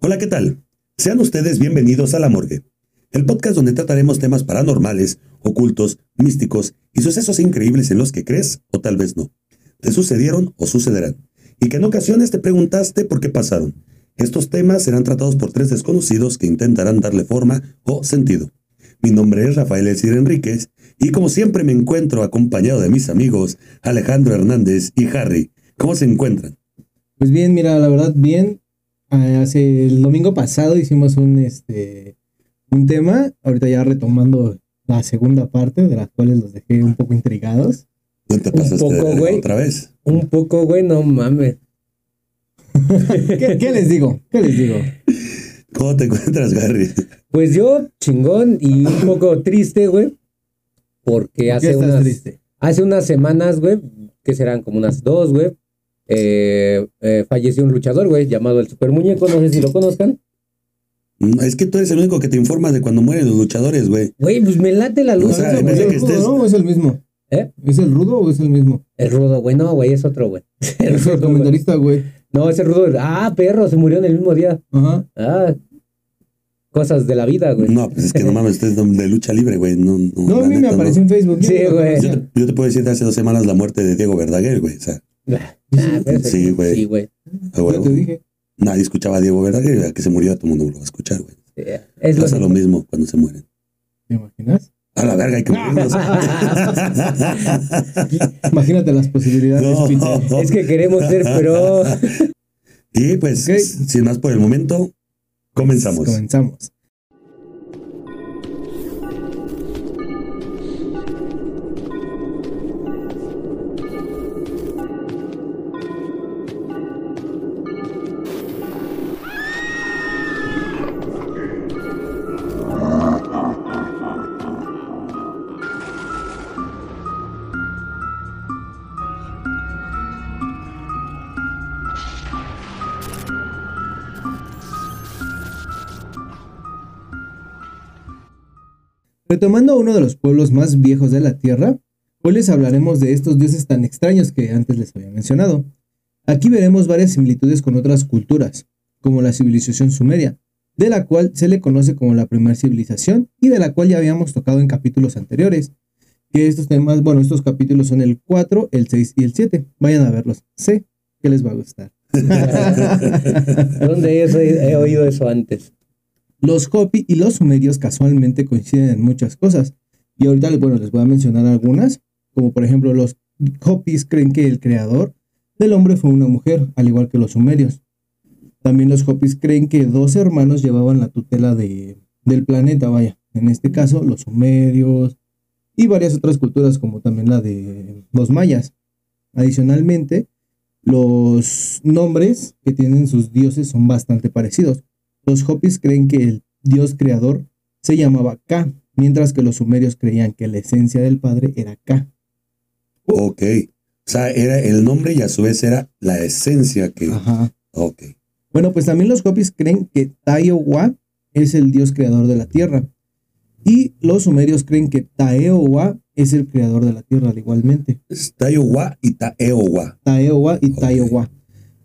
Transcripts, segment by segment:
Hola, ¿qué tal? Sean ustedes bienvenidos a La Morgue, el podcast donde trataremos temas paranormales, ocultos, místicos y sucesos increíbles en los que crees o tal vez no. Te sucedieron o sucederán. Y que en ocasiones te preguntaste por qué pasaron. Estos temas serán tratados por tres desconocidos que intentarán darle forma o sentido. Mi nombre es Rafael Elcir Enríquez y como siempre me encuentro acompañado de mis amigos Alejandro Hernández y Harry. ¿Cómo se encuentran? Pues bien, mira, la verdad, bien. Ah, hace el domingo pasado hicimos un este un tema, ahorita ya retomando la segunda parte, de las cuales los dejé un poco intrigados. ¿No te pasaste poco, de- güey. otra vez? Un poco, güey, no mames. ¿Qué, qué les digo? ¿Qué les digo? ¿Cómo te encuentras, Harry? Pues yo, chingón y un poco triste, güey. Porque ¿Por qué hace unas, triste? hace unas semanas, güey, que serán como unas dos, güey, eh, eh, falleció un luchador, güey, llamado el Super Muñeco, no sé si lo conozcan. Mm, Es que tú eres el único que te informa de cuando mueren los luchadores, güey. Güey, pues me late la luz. O sea, ¿Es en el vez de rudo, que estés- ¿no? ¿O es el mismo? ¿Eh? ¿Es el rudo o es el mismo? El rudo, güey, no, güey, es otro, güey. El Es rudo, el güey. comentarista, güey. No, ese rudo, ah, perro, se murió en el mismo día. Ajá. Ah, cosas de la vida, güey. No, pues es que no mames, usted es de lucha libre, güey. No, no, No, a mí me no. apareció en Facebook. Sí, güey. Yo te, yo te puedo decir de hace dos semanas la muerte de Diego Verdaguer, güey. O sea, Sí, güey. Sí, güey. te dije. Nadie escuchaba a Diego Verdaguer, que se murió, todo el mundo lo va a escuchar, güey. Eh, Es lo Pasa lo mismo cuando se mueren. ¿Te imaginas? A la verga, hay que morirnos. Imagínate las posibilidades, No. Es que queremos ser pro. y pues, Ok. sin más por el momento, comenzamos. Comenzamos. Retomando a uno de los pueblos más viejos de la Tierra, hoy les hablaremos de estos dioses tan extraños que antes les había mencionado. Aquí veremos varias similitudes con otras culturas, como la civilización sumeria, de la cual se le conoce como la primera civilización y de la cual ya habíamos tocado en capítulos anteriores. Que estos temas, bueno, estos capítulos son el 4, el 6 y el 7. Vayan a verlos. Sé que les va a gustar. ¿Dónde he, he oído eso antes? Los Hopi y los sumerios casualmente coinciden en muchas cosas. Y ahorita, bueno, les voy a mencionar algunas, como por ejemplo los Hopis creen que el creador del hombre fue una mujer, al igual que los sumerios. También los Hopis creen que dos hermanos llevaban la tutela de, del planeta, vaya. En este caso, los sumerios y varias otras culturas, como también la de los mayas. Adicionalmente, los nombres que tienen sus dioses son bastante parecidos. Los Hopis creen que el dios creador se llamaba Ka, mientras que los sumerios creían que la esencia del padre era Ka. Ok. O sea, era el nombre y a su vez era la esencia que. Ajá. Ok. Bueno, pues también los Hopis creen que Taiowa es el dios creador de la tierra. Y los sumerios creen que Taeowa es el creador de la tierra, al igualmente. Es Taiowa y Taeowa. Taeowa y Ok. Taiowa.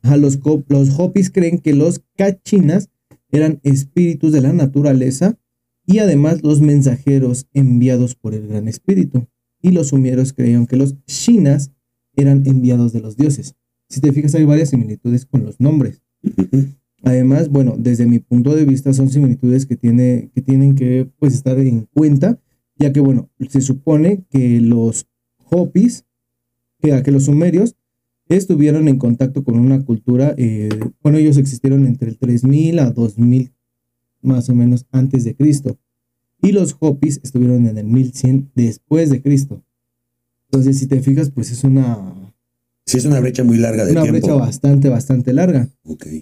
Ajá, los, los Hopis creen que los Kachinas eran espíritus de la naturaleza y además los mensajeros enviados por el gran espíritu. Y los sumerios creían que los Shinas eran enviados de los dioses. Si te fijas, hay varias similitudes con los nombres. Además, bueno, desde mi punto de vista son similitudes que, tiene, que tienen que pues, estar en cuenta, ya que, bueno, se supone que los Hopis, que, que los sumerios, estuvieron en contacto con una cultura, eh, bueno, ellos existieron entre el 3000 a 2000 más o menos antes de Cristo. Y los Hopis estuvieron en el 1100 después de Cristo. Entonces, si te fijas, pues es una, Sí, es una brecha muy larga de una tiempo. brecha bastante, bastante larga.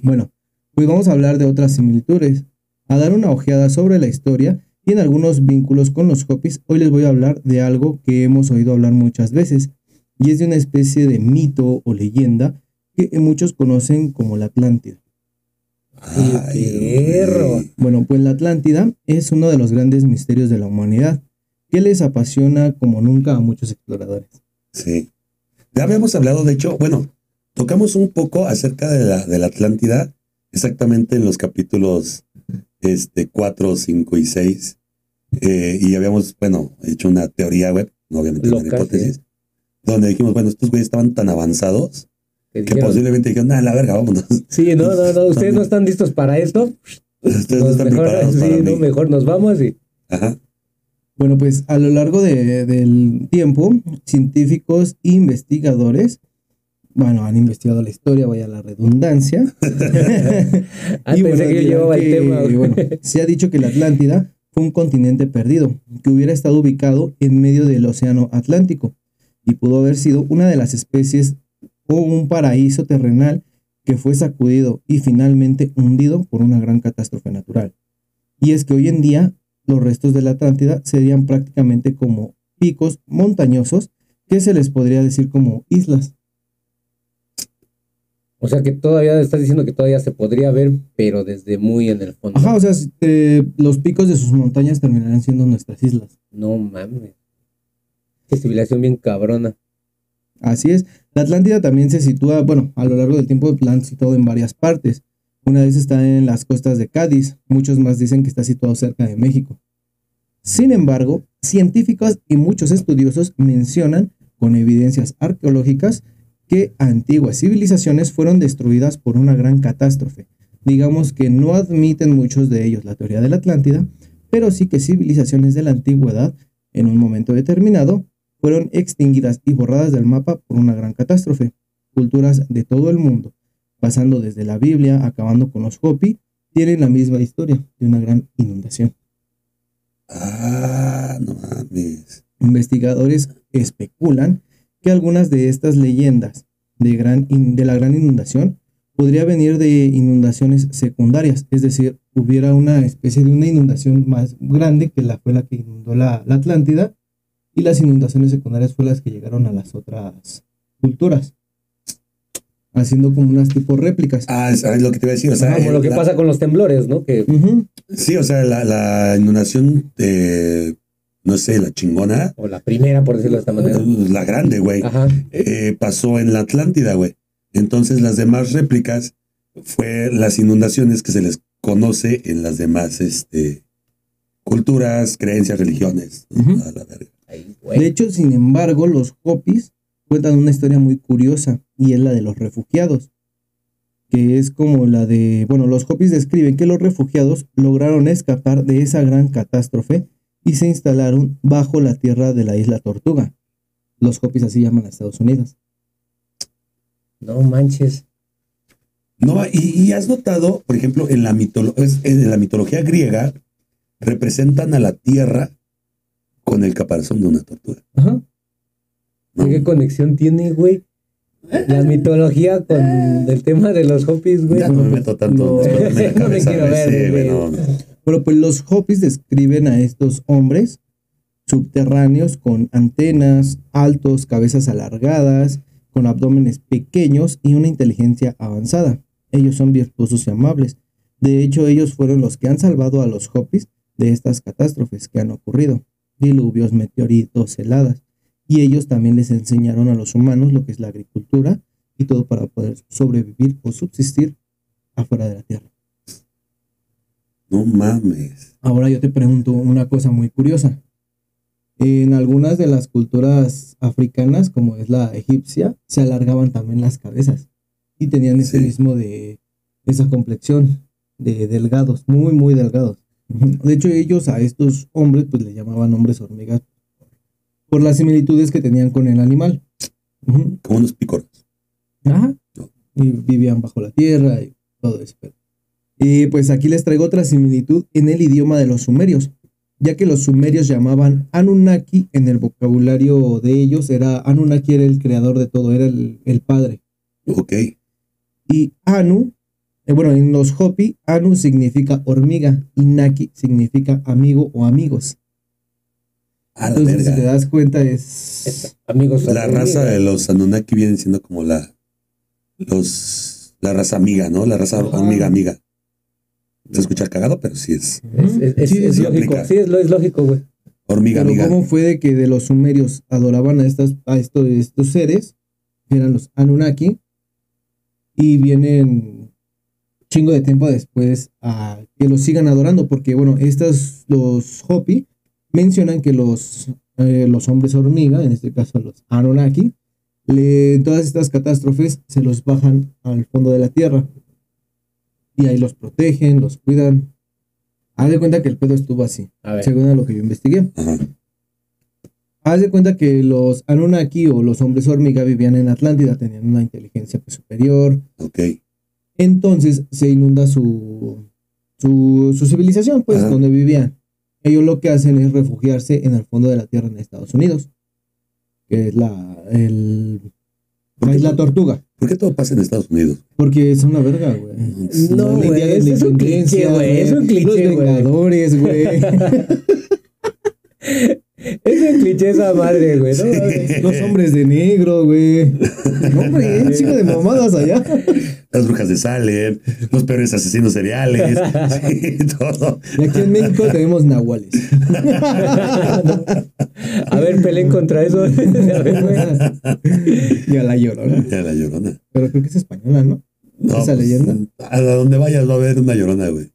Bueno, pues vamos a hablar de otras similitudes, a dar una ojeada sobre la historia y en algunos vínculos con los Hopis. Hoy les voy a hablar de algo que hemos oído hablar muchas veces, y es de una especie de mito o leyenda que muchos conocen como la Atlántida. Ay, perro. güey. Bueno, pues la Atlántida es uno de los grandes misterios de la humanidad, que les apasiona como nunca a muchos exploradores. Sí. Ya habíamos hablado, de hecho, bueno, tocamos un poco acerca de la, de la Atlántida exactamente en los capítulos este, 4, 5 y 6. eh, y habíamos, bueno, hecho una teoría web, obviamente una hipótesis, donde dijimos, bueno, estos güeyes estaban tan avanzados Que posiblemente dijeron, nada, la verga, vámonos. Sí, no, no, no, ustedes no están listos para esto. Ustedes no Pues están mejor, preparados sí, para no, mí. mejor nos vamos y Ajá. Bueno, pues a lo largo de- del tiempo, científicos e investigadores, bueno, han investigado la historia, vaya la redundancia. Ah, Y pensé que yo llevaba el tema. bueno, se ha dicho que la Atlántida fue un continente perdido, que hubiera estado ubicado en medio del Océano Atlántico y pudo haber sido una de las especies o un paraíso terrenal que fue sacudido y finalmente hundido por una gran catástrofe natural. Y es que hoy en día los restos de la Atlántida serían prácticamente como picos montañosos que se les podría decir como islas. O sea que todavía estás diciendo que todavía se podría ver, pero desde muy en el fondo. Ajá, o sea, eh, los picos de sus montañas terminarán siendo nuestras islas. No mames. Civilización bien cabrona. Así es. La Atlántida también se sitúa, bueno, a lo largo del tiempo la han situado en varias partes. Una vez está en las costas de Cádiz, muchos más dicen que está situado cerca de México. Sin embargo, científicos y muchos estudiosos mencionan, con evidencias arqueológicas, que antiguas civilizaciones fueron destruidas por una gran catástrofe. Digamos que no admiten muchos de ellos la teoría de la Atlántida, pero sí que civilizaciones de la antigüedad, en un momento determinado, fueron extinguidas y borradas del mapa por una gran catástrofe. Culturas de todo el mundo, pasando desde la Biblia, acabando con los Hopi, tienen la misma historia de una gran inundación. Ah, no mames. Investigadores especulan que algunas de estas leyendas de, gran in- de la gran inundación podría venir de inundaciones secundarias, es decir, hubiera una especie de una inundación más grande que la fue la que inundó la, la Atlántida y las inundaciones secundarias fue las que llegaron a las otras culturas, haciendo como unas tipo réplicas. Ah, es, es lo que te iba a decir. O sea, como lo que la- pasa con los temblores, ¿no? Que. Sí, o sea, la, la inundación, eh, no sé, la chingona, o la primera, por decirlo de esta manera. la grande, güey, Ajá. eh, pasó en la Atlántida, güey. Entonces las demás réplicas fue las inundaciones que se les conoce en las demás este, culturas, creencias, religiones. A la verga. Ay, De hecho, sin embargo, los Hopis cuentan una historia muy curiosa y es la de los refugiados, que es como la de, bueno, los Hopis describen que los refugiados lograron escapar de esa gran catástrofe y se instalaron bajo la tierra de la isla Tortuga. Los Hopis así llaman a Estados Unidos. No manches. No, y, y has notado, por ejemplo, en la, en la mitología griega, representan a la tierra con el caparazón de una tortuga. Ajá. ¿no? ¿Qué conexión tiene, güey? La mitología con el tema de los hopis, güey. Ya no me meto tanto No. en la No me quiero ver, sí, güey, güey. no, no. Bueno, pues los Hopis describen a estos hombres subterráneos con antenas, altos, cabezas alargadas, con abdómenes pequeños y una inteligencia avanzada. Ellos son virtuosos y amables. De hecho, ellos fueron los que han salvado a los Hopis de estas catástrofes que han ocurrido, diluvios, meteoritos, heladas. Y ellos también les enseñaron a los humanos lo que es la agricultura y todo para poder sobrevivir o subsistir afuera de la Tierra. No mames. Ahora yo te pregunto una cosa muy curiosa. En algunas de las culturas africanas, como es la egipcia, se alargaban también las cabezas y tenían ese Sí. mismo de esa complexión de delgados, muy muy delgados. De hecho, ellos a estos hombres pues le llamaban hombres hormigas por las similitudes que tenían con el animal. Como unos picoros. Ajá. Y vivían bajo la tierra y todo eso. Y pues aquí les traigo otra similitud en el idioma de los sumerios, ya que los sumerios llamaban Anunnaki en el vocabulario de ellos, era Anunnaki era el creador de todo, era el, el padre. Ok. Y Anu, eh, bueno, en los Hopi, Anu significa hormiga y Naki significa amigo o amigos. A la Entonces, si te das cuenta, es... Amigos. La raza de los Anunnaki viene siendo como la los la raza amiga, ¿no? La raza Ajá. hormiga amiga. Se escucha cagado, pero sí es Es, es- es- Sí, es sí lógico. aplica. Sí, es, lo- es lógico, güey. hormiga Pero amiga. ¿cómo fue de que de los sumerios adoraban a, estas, a estos, estos seres, que eran los Anunnaki, y vienen chingo de tiempo después a que los sigan adorando, porque bueno, estos, los Hopi, mencionan que los, eh, los hombres hormiga, en este caso los Anunnaki, le, todas estas catástrofes se los bajan al fondo de la tierra. Y ahí los protegen, los cuidan. Haz de cuenta que el pedo estuvo así, A según a lo que yo investigué. Ajá. Haz de cuenta que los Anunnaki o los hombres hormiga vivían en Atlántida, tenían una inteligencia pues, superior. Ok. Entonces se inunda su, su, su civilización, pues, Ajá. donde vivían. Ellos lo que hacen es refugiarse en el fondo de la tierra en Estados Unidos, que es la, el, ¿Por la Tortuga. por qué todo pasa en Estados Unidos? Porque es una verga, güey. No, güey, es un cliché, güey, es un cliché, Los. Vengadores, güey. Un cliché esa madre, güey. ¿no? Los hombres de negro, güey. No, hombre, un chico de mamadas allá. Las brujas de Salem, los peores asesinos seriales, sí, todo. Y aquí en México tenemos nahuales. A ver, peleen contra eso. A ver, güey. y a la llorona. Ya la llorona. Pero creo que es española, ¿no? No, ¿Esa pues, leyenda? A donde vayas va a haber una llorona, güey.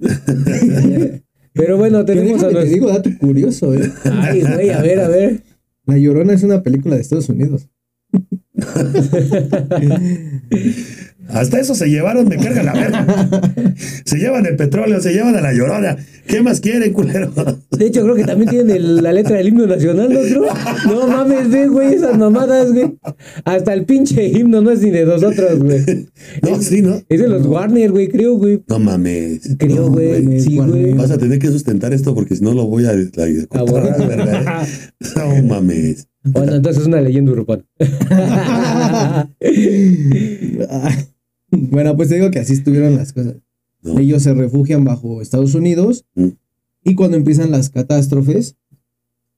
Pero bueno, tenemos a déjame te digo dato curioso, ¿eh? Ay, güey, a ver, a ver. La Llorona es una película de Estados Unidos. Hasta eso se llevaron, me carga la verga. Se llevan el petróleo, se llevan a la llorona. ¿Qué más quieren, culero? De hecho, creo que también tienen el- la letra del himno nacional, ¿no, creo? No mames, ve, güey, esas mamadas, güey. Hasta el pinche himno no es ni de nosotros, güey. No, sí, ¿no? Es de los Warner, güey, creo, güey. No mames. Creo, No, güey. Sí, güey. Vas a tener que sustentar esto porque si no lo voy a, a- Ah, a- verga, ¿eh? No mames. Bueno, entonces es una leyenda urbana. Bueno, pues te digo que así estuvieron las cosas. No. Ellos se refugian bajo Estados Unidos Mm. Y cuando empiezan las catástrofes,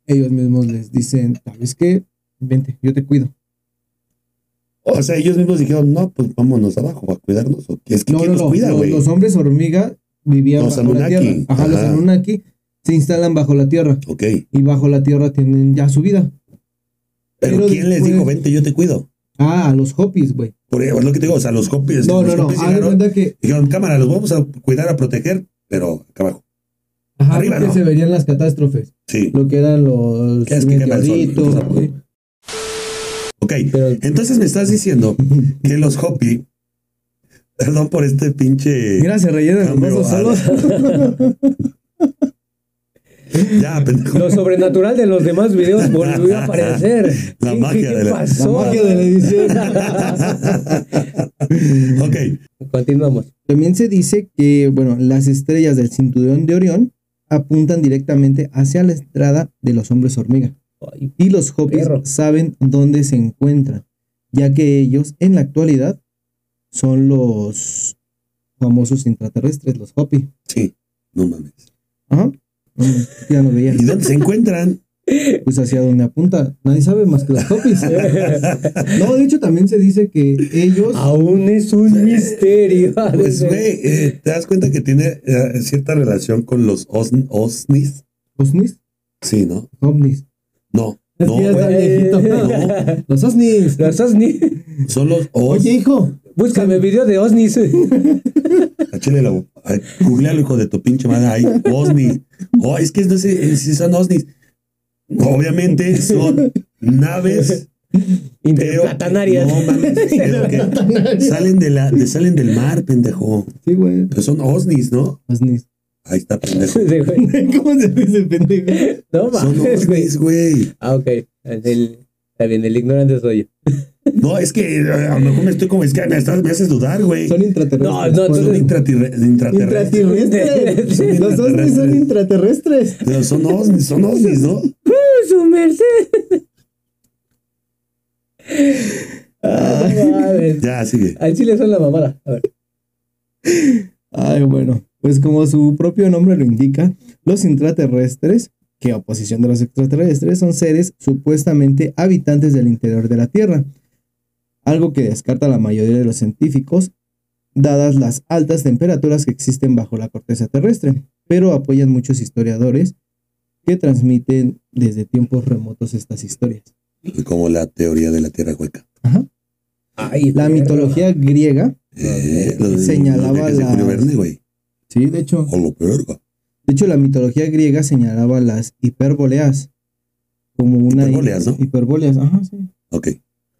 ellos mismos les dicen, ¿sabes qué? Vente, yo te cuido. O sea, ellos mismos dijeron, no, pues vámonos abajo a cuidarnos. Es que No, ¿quién no, nos no. cuida, los, güey? los hombres hormiga vivían Los bajo la Anunnaki. tierra. Ajá, los Ajá. Anunnaki se instalan bajo la tierra Ok. y bajo la tierra tienen ya su vida. Pero, Pero ¿quién les dijo, vente, yo te cuido? Ah, a los Hopis, güey. Por es lo que te digo, o sea, los copies. No, los no, no. Hopis llegaron, que dijeron, cámara, los vamos a cuidar, a proteger, pero acá abajo. Ajá, Arriba, porque no. se verían las catástrofes. Sí. Lo que eran los ¿Qué es que sol? meteoritos. Ok. Pero Entonces me estás diciendo que los Hopi, perdón por este pinche. Mira, se rellenan los solos. Ya, pendejo. lo sobrenatural de los demás videos volvió a aparecer. La ¿Qué- magia qué, de la- La pasó? magia de la edición. ok. Continuamos. También se dice que, bueno, las estrellas del cinturón de Orión apuntan directamente hacia la entrada de los hombres hormiga. Ay, Y los Hopis Perro. saben dónde se encuentran, ya que ellos en la actualidad son los famosos intraterrestres, los Hopi. Sí. No mames. Ajá. Ya lo veía. ¿Y dónde se encuentran? Pues hacia donde apunta. Nadie sabe más que los Hopis. No, de hecho también se dice que ellos... Aún es un misterio. Pues, güey, eh, ¿te das cuenta que tiene eh, cierta relación con los osn- osnis? ¿Osnis? Sí, ¿no? Ovnis. No. No, güey. No. Los Osnis. Los Osni. Son los os. Oye, hijo. Búscame video de Osnis. A Chile la. ay, Googlealo, hijo de tu pinche madre. Ay, osni. Oh, es que no sé eh, si son osnis. Obviamente son naves. Pero, Interplatanarias. no mames, pero que salen, de la, de- salen del mar, pendejo. Sí, güey. Pero son osnis, ¿no? Osnis. Ahí está, pendejo. Sí. ¿Cómo se dice pendejo? No Son mames, osnis, güey. Ah, ok. El- está bien, el ignorante soy yo. No, es que a lo mejor me estoy como, es que me, estás- me haces dudar, güey. Son intraterrestres. No, no, Son intraterrestres. Intraterrestres. Los Osnis son intraterrestres. Pero son osnis, son osnis, ¿no? Su merced. Ah. Ya, sigue. Al chile son la mamada. A ver. Ay, bueno. Pues como su propio nombre lo indica, los intraterrestres, que a oposición de los extraterrestres, son seres supuestamente habitantes del interior de la Tierra. Algo que descarta la mayoría de los científicos, dadas las altas temperaturas que existen bajo la corteza terrestre, pero apoyan muchos historiadores que transmiten desde tiempos remotos estas historias. Como la teoría de la tierra hueca. Ajá. Ay, La mitología griega Eh, de- Señalaba de Verne, güey. Sí, de hecho. O lo verga. De hecho, la mitología griega señalaba las hiperbóleas como una Hiperbóleas, ¿no? Hiperbóleas, ajá, sí. Ok.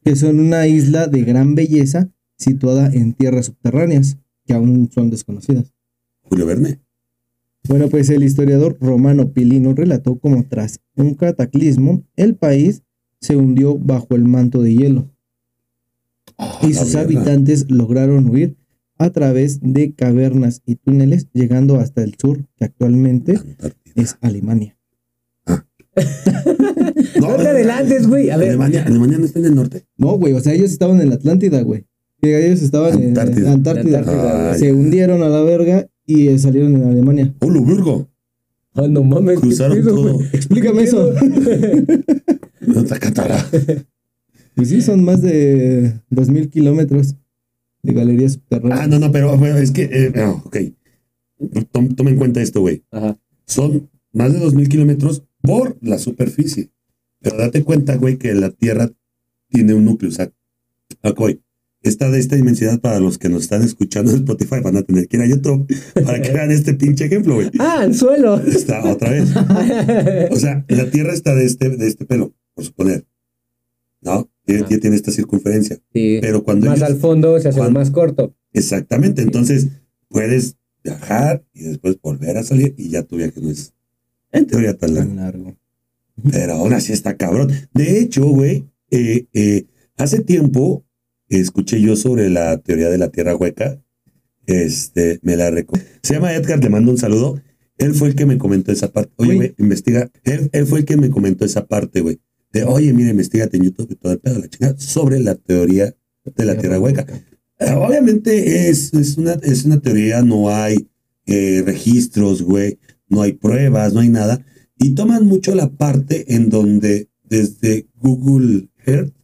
Que son una isla de gran belleza situada en tierras subterráneas, que aún son desconocidas. Julio Verne. Bueno, pues el historiador romano Pilino relató cómo tras un cataclismo, el país se hundió bajo el manto de hielo y sus verga. habitantes lograron huir a través de cavernas y túneles, llegando hasta el sur, que actualmente Antártida. es Alemania. No te adelantes, güey. A ver. Alemania, Alemania no está en el norte. No, güey, o sea, ellos estaban en la Atlántida, güey. Que Ellos estaban en Antártida. la Antártida. Antártida, Ah, Se ya. hundieron a la verga y eh, salieron en Alemania. ¡Oh, lo verga! Ah, no mames. ¿qué Cruzaron pedo, todo. Explícame eso. Otra catara. Pues sí, son más de 2.000 kilómetros de galerías subterráneas. Ah, no, no, pero es que, eh, no, ok. Tom- toma en cuenta esto, güey. Ajá. Son más de 2.000 kilómetros por la superficie. Pero date cuenta, güey, que la Tierra tiene un núcleo. O sea, ok, está de esta inmensidad para los que nos están escuchando en Spotify. Van a tener que ir a YouTube para que vean este pinche ejemplo, güey. Ah, anzuelo. Está otra vez. O sea, la Tierra está de este, de este pelo, por suponer. ¿No? Tiene, Ah. tiene esta circunferencia. Sí. Pero cuando Más ellos- al fondo se hace cuando- más corto. Exactamente. Entonces, puedes viajar y después volver a salir y ya tu viaje no es en teoría tan largo. Tan largo. Pero aún así está cabrón. De hecho, güey, eh, eh, hace tiempo escuché yo sobre la teoría de la tierra hueca. Este, me la Se llama Edgar, le mando un saludo. Él fue el que me comentó esa parte. Oye, güey, investiga. Él, él fue el que me comentó esa parte, güey. De, oye, mira, investigate en YouTube y todo el pedo, la chingada, sobre la teoría de la tierra hueca. Eh, Obviamente es, es, una, es una teoría, no hay eh, registros, güey, no hay pruebas, no hay nada. Y toman mucho la parte en donde desde Google Earth,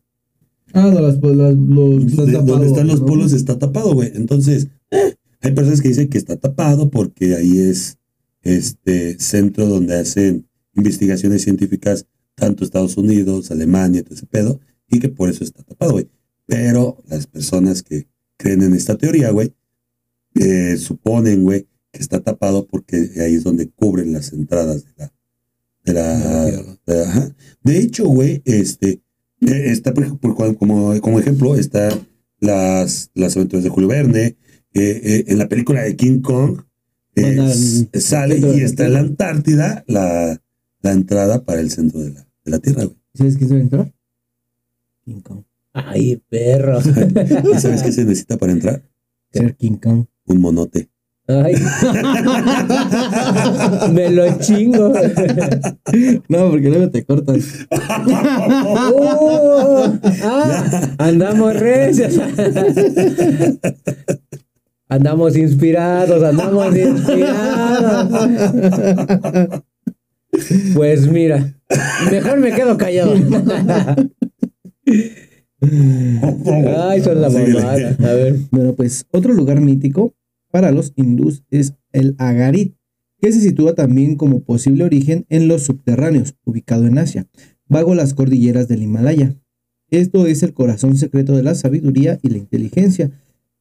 Ah, no, las, pues, las- los, están de- donde están los ¿no? polos, está tapado, güey. Entonces, eh, hay personas que dicen que está tapado porque ahí es este centro donde hacen investigaciones científicas, tanto Estados Unidos, Alemania, todo ese pedo, y que por eso está tapado, güey. Pero las personas que creen en esta teoría, güey, eh, suponen, güey, que está tapado porque ahí es donde cubren las entradas de la... De, la, De la tierra. de- ajá. De hecho, güey, este, está por, como, como ejemplo, está las, las aventuras de Julio Verne, eh, eh, en la película de King Kong, eh, sale y está en la Antártida la, la entrada para el centro de la, de la Tierra, güey. ¿Sabes quién se va a entrar? King Kong. Ay, perro. ¿Y sabes qué se necesita para entrar? Ser King Kong. Un monote. Ay. Me lo chingo. No, porque luego te cortan. Oh, ah, andamos recios. Andamos inspirados, andamos inspirados. Pues mira, mejor me quedo callado. Ay, son la mamada. A ver. Bueno, pues otro lugar mítico para los hindús es el Agarit, que se sitúa también como posible origen en los subterráneos, ubicado en Asia, bajo las cordilleras del Himalaya. Esto es el corazón secreto de la sabiduría y la inteligencia.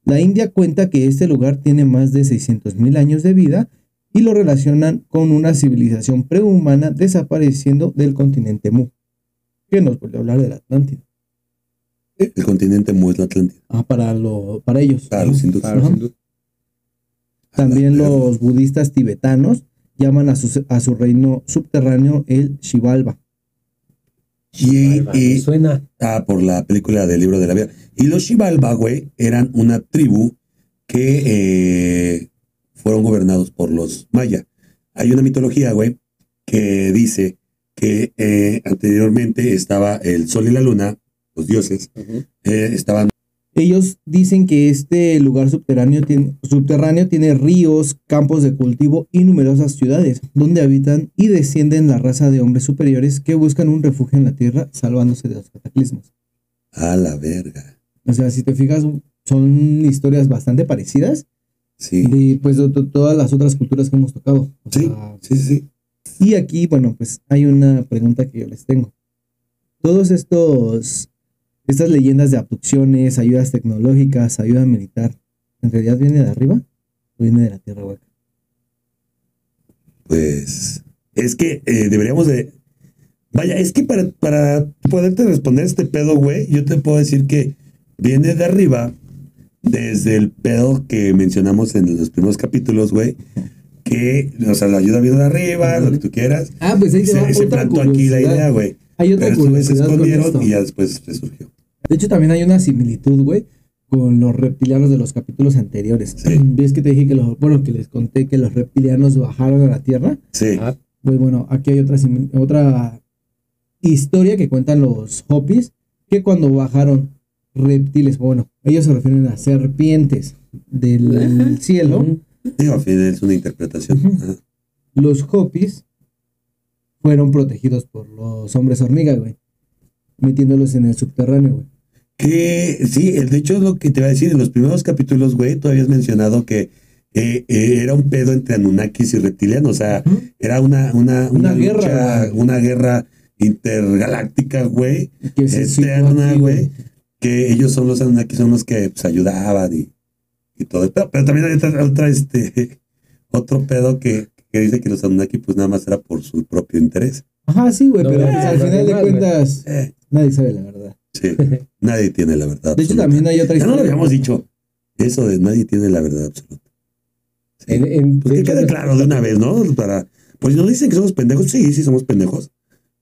La India cuenta que este lugar tiene más de 600.000 años de vida y lo relacionan con una civilización prehumana desapareciendo del continente Mu, que nos vuelve a hablar de la Atlántida. El continente Mu es la Atlántida. Ah, para, lo, para ellos. Para los hindúes. También los budistas tibetanos llaman a su, a su reino subterráneo el Shivalba. Y, y- suena. ah, por la película del libro de la vida. Y los Xibalba, güey, eran una tribu que eh, fueron gobernados por los maya. Hay una mitología, güey, que dice que eh, anteriormente estaba el sol y la luna, los dioses, eh, estaban Ellos dicen que este lugar subterráneo tiene, subterráneo tiene ríos, campos de cultivo y numerosas ciudades, donde habitan y descienden la raza de hombres superiores que buscan un refugio en la tierra, salvándose de los cataclismos. a la verga. O sea, si te fijas, son historias bastante parecidas Sí, de pues, de todas las otras culturas que hemos tocado. O sí, sea, sí, sí. Y aquí, bueno, pues hay una pregunta que yo les tengo. Todos estos, estas leyendas de abducciones, ayudas tecnológicas, ayuda militar, en realidad viene de arriba o viene de la tierra hueca? Pues es que eh, deberíamos de... Vaya, es que para, para poderte responder este pedo, güey, yo te puedo decir que viene de arriba desde el pedo que mencionamos en los primeros capítulos, güey, que, o sea, la ayuda viene de arriba, lo que tú quieras. Ah, pues ahí Se, se otra plantó aquí la idea, güey. Hay otra Pero se curiosidad con escondieron esto. y ya después resurgió. De hecho, también hay una similitud, güey, con los reptilianos de los capítulos anteriores. Sí. ¿Ves que te dije que los, bueno, que les conté que los reptilianos bajaron a la Tierra? Sí. Ah, Pues bueno, aquí hay otra, otra historia que cuentan los Hopis, que cuando bajaron reptiles, bueno, ellos se refieren a serpientes del cielo, al final es una interpretación. Los Hopis fueron protegidos por los hombres hormiga, güey, metiéndolos en el subterráneo, güey. Que sí, el- de hecho es lo que te iba a decir. En los primeros capítulos, güey, tú habías mencionado que eh, eh, era un pedo entre Anunnakis y reptilianos. O sea, era una, una, Una una, guerra, lucha, güey. una guerra intergaláctica, güey, aquí, güey. Que ellos son los Anunnakis, son los que pues, ayudaban y, y todo. Pero, pero también hay otra, otra, este, otro pedo que, que dice que los Anunnaki, pues nada más era por su propio interés. Ajá, sí, güey, No, pero pues, al final de cuentas, Eh, nadie sabe la verdad. sí, nadie tiene la verdad. De hecho, también hay otra Ya no historia. lo habíamos dicho. Eso de nadie tiene la verdad absoluta. Sí. En- en- Pues que quede no- claro de una vez, ¿no? Para, pues nos dicen que somos pendejos, sí, sí somos pendejos.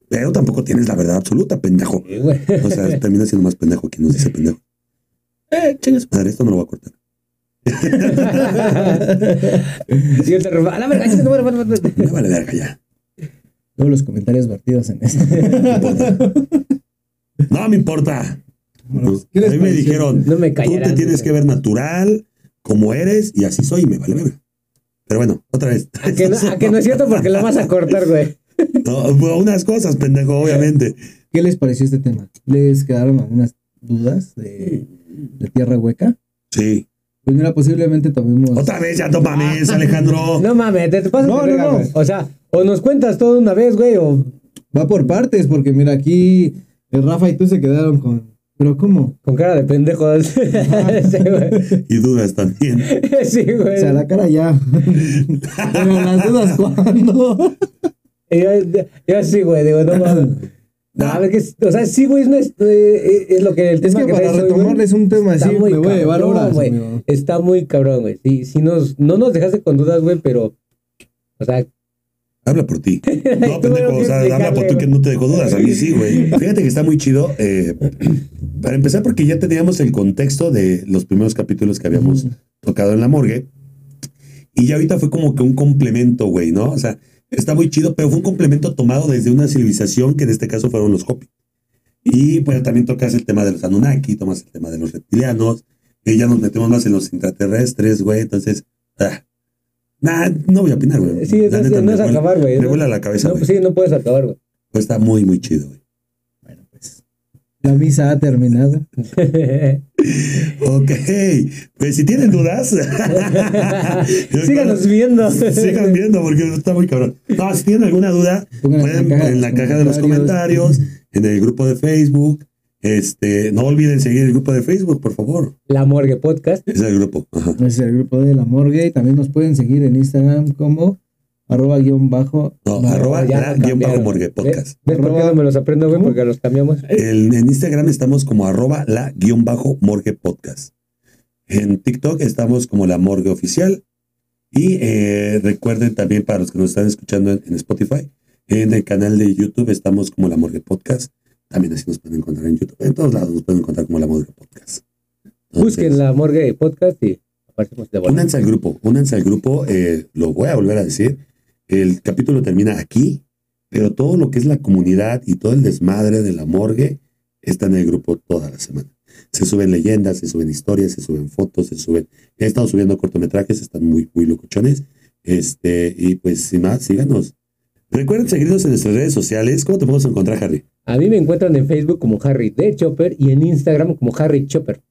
Pero tampoco tienes la verdad absoluta, pendejo. Sí. O sea, termina siendo más pendejo quien nos dice pendejo. Eh, chingas madre, esto no lo voy a cortar. A la verga, vale verga ya. Luego los comentarios vertidos en. No me importa. Bueno, Pues, ¿qué les a mí me dijeron, No me tú te tienes que ver natural, como eres, y así soy, y me vale verga. Pero bueno, otra vez. A que, no, a que no es cierto porque la vas a cortar, güey. No, unas cosas, pendejo, obviamente. ¿Qué les pareció este tema? ¿Les quedaron algunas dudas de, de tierra hueca? Sí. Pues mira, posiblemente tomemos. Otra vez, ya no mames, Alejandro. No mames, te, te pasas No, de no, verga, no. güey. O sea, o nos cuentas todo de una vez, güey, o Va por partes, porque mira, aquí el Rafa y tú se quedaron con. ¿Pero cómo? con cara de pendejos. sí, güey. Y dudas también. Sí, O güey. sea, la cara ya. Pero las dudas, ¿cuándo? Y yo, yo sí, güey, digo, no mames. No, a ver, que, es- o sea, sí, güey, es, una- es, eh, es lo que el Es tema que que para güey, retomarles un tema está así, muy me voy a llevar cabrón, horas, güey. amigo. Está muy cabrón, güey. Sí, sí nos, no nos dejaste con dudas, güey, pero, o sea, Habla por ti. No, pendejo, o sea, habla por tú explicarle, que no te dejó dudas. A mí sí, güey. Fíjate que está muy chido. eh, para empezar, porque ya teníamos el contexto de los primeros capítulos que habíamos tocado en la morgue. Y ya ahorita fue como que un complemento, güey, ¿no? O sea, está muy chido, pero fue un complemento tomado desde una civilización que en este caso fueron los Hopi. Y pues también tocas el tema de los Anunnaki, tomas el tema de los reptilianos, y ya nos metemos más en los intraterrestres, güey. Entonces, ah, nah, no voy a opinar, güey. sí, La no, neta, no me es vuela- acabar, güey. Me vuela la cabeza, no, sí, no puedes acabar, güey. Pues está muy, muy chido, güey. Bueno, pues. La misa ha terminado. Ok, pues si tienen dudas, Síganos viendo. Sigan viendo porque está muy cabrón. No, si tienen alguna duda, Pongan pueden en la caja de los comentarios, en el grupo de Facebook. Este, no olviden seguir el grupo de Facebook, por favor. La Morgue Podcast. Es el grupo. Ajá. Es el grupo de la morgue. Y también nos pueden seguir en Instagram como arroba guion bajo. No, no, arroba ya guion bajo morgue podcast. ¿Ves por qué Arroba- no me los aprendo, güey? Porque los cambiamos. El- en Instagram estamos como arroba la guion bajo morgue podcast. En TikTok estamos como la morgue oficial. Y eh, recuerden también para los que nos están escuchando en, en Spotify, en el canal de YouTube estamos como la morgue podcast. También así nos pueden encontrar en YouTube. En todos lados nos pueden encontrar como la morgue podcast. Entonces, Busquen la Morgue Podcast y aparecemos de vuelta. Únanse al grupo, únanse al grupo, eh, lo voy a volver a decir. El capítulo termina aquí, pero todo lo que es la comunidad y todo el desmadre de la morgue está en el grupo toda la semana. Se suben leyendas, se suben historias, se suben fotos, se suben. He estado subiendo cortometrajes, están muy, muy locuchones. Este, y pues sin más, síganos. Recuerden seguirnos en nuestras redes sociales. ¿Cómo te podemos encontrar, Harry? A mí me encuentran en Facebook como Harry D. Chopper y en Instagram como Harry Chopper.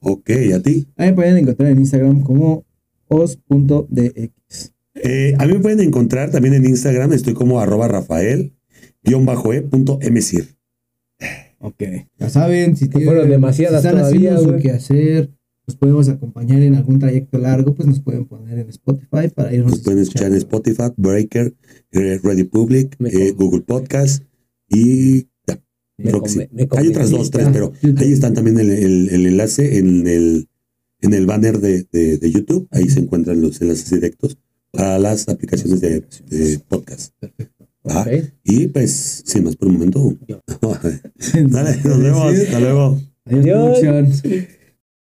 Ok, ¿a ti? Ahí me pueden encontrar en Instagram como os.dx. Eh, a mí me pueden encontrar también en Instagram. Estoy como arroba rafael guion bajo e punto msir. Ok. Ya saben, si tienen, fueron demasiadas si están todavía, haciendo su güey. quehacer, nos podemos acompañar en algún trayecto largo, pues nos pueden poner en Spotify para irnos Nos pueden escuchar en. Spotify, Breaker, eh, Ready Public, eh, Google Podcast y ya, Me creo que sí. conven- me Hay otras dos, tres, pero YouTube. ahí están también el, el- el enlace en el, en el banner de, de- de YouTube. Ahí se encuentran los enlaces directos para las aplicaciones de, de podcast. Ah, Ok. Y pues, sin más por el momento. Dale, nos vemos. Hasta luego. Adiós.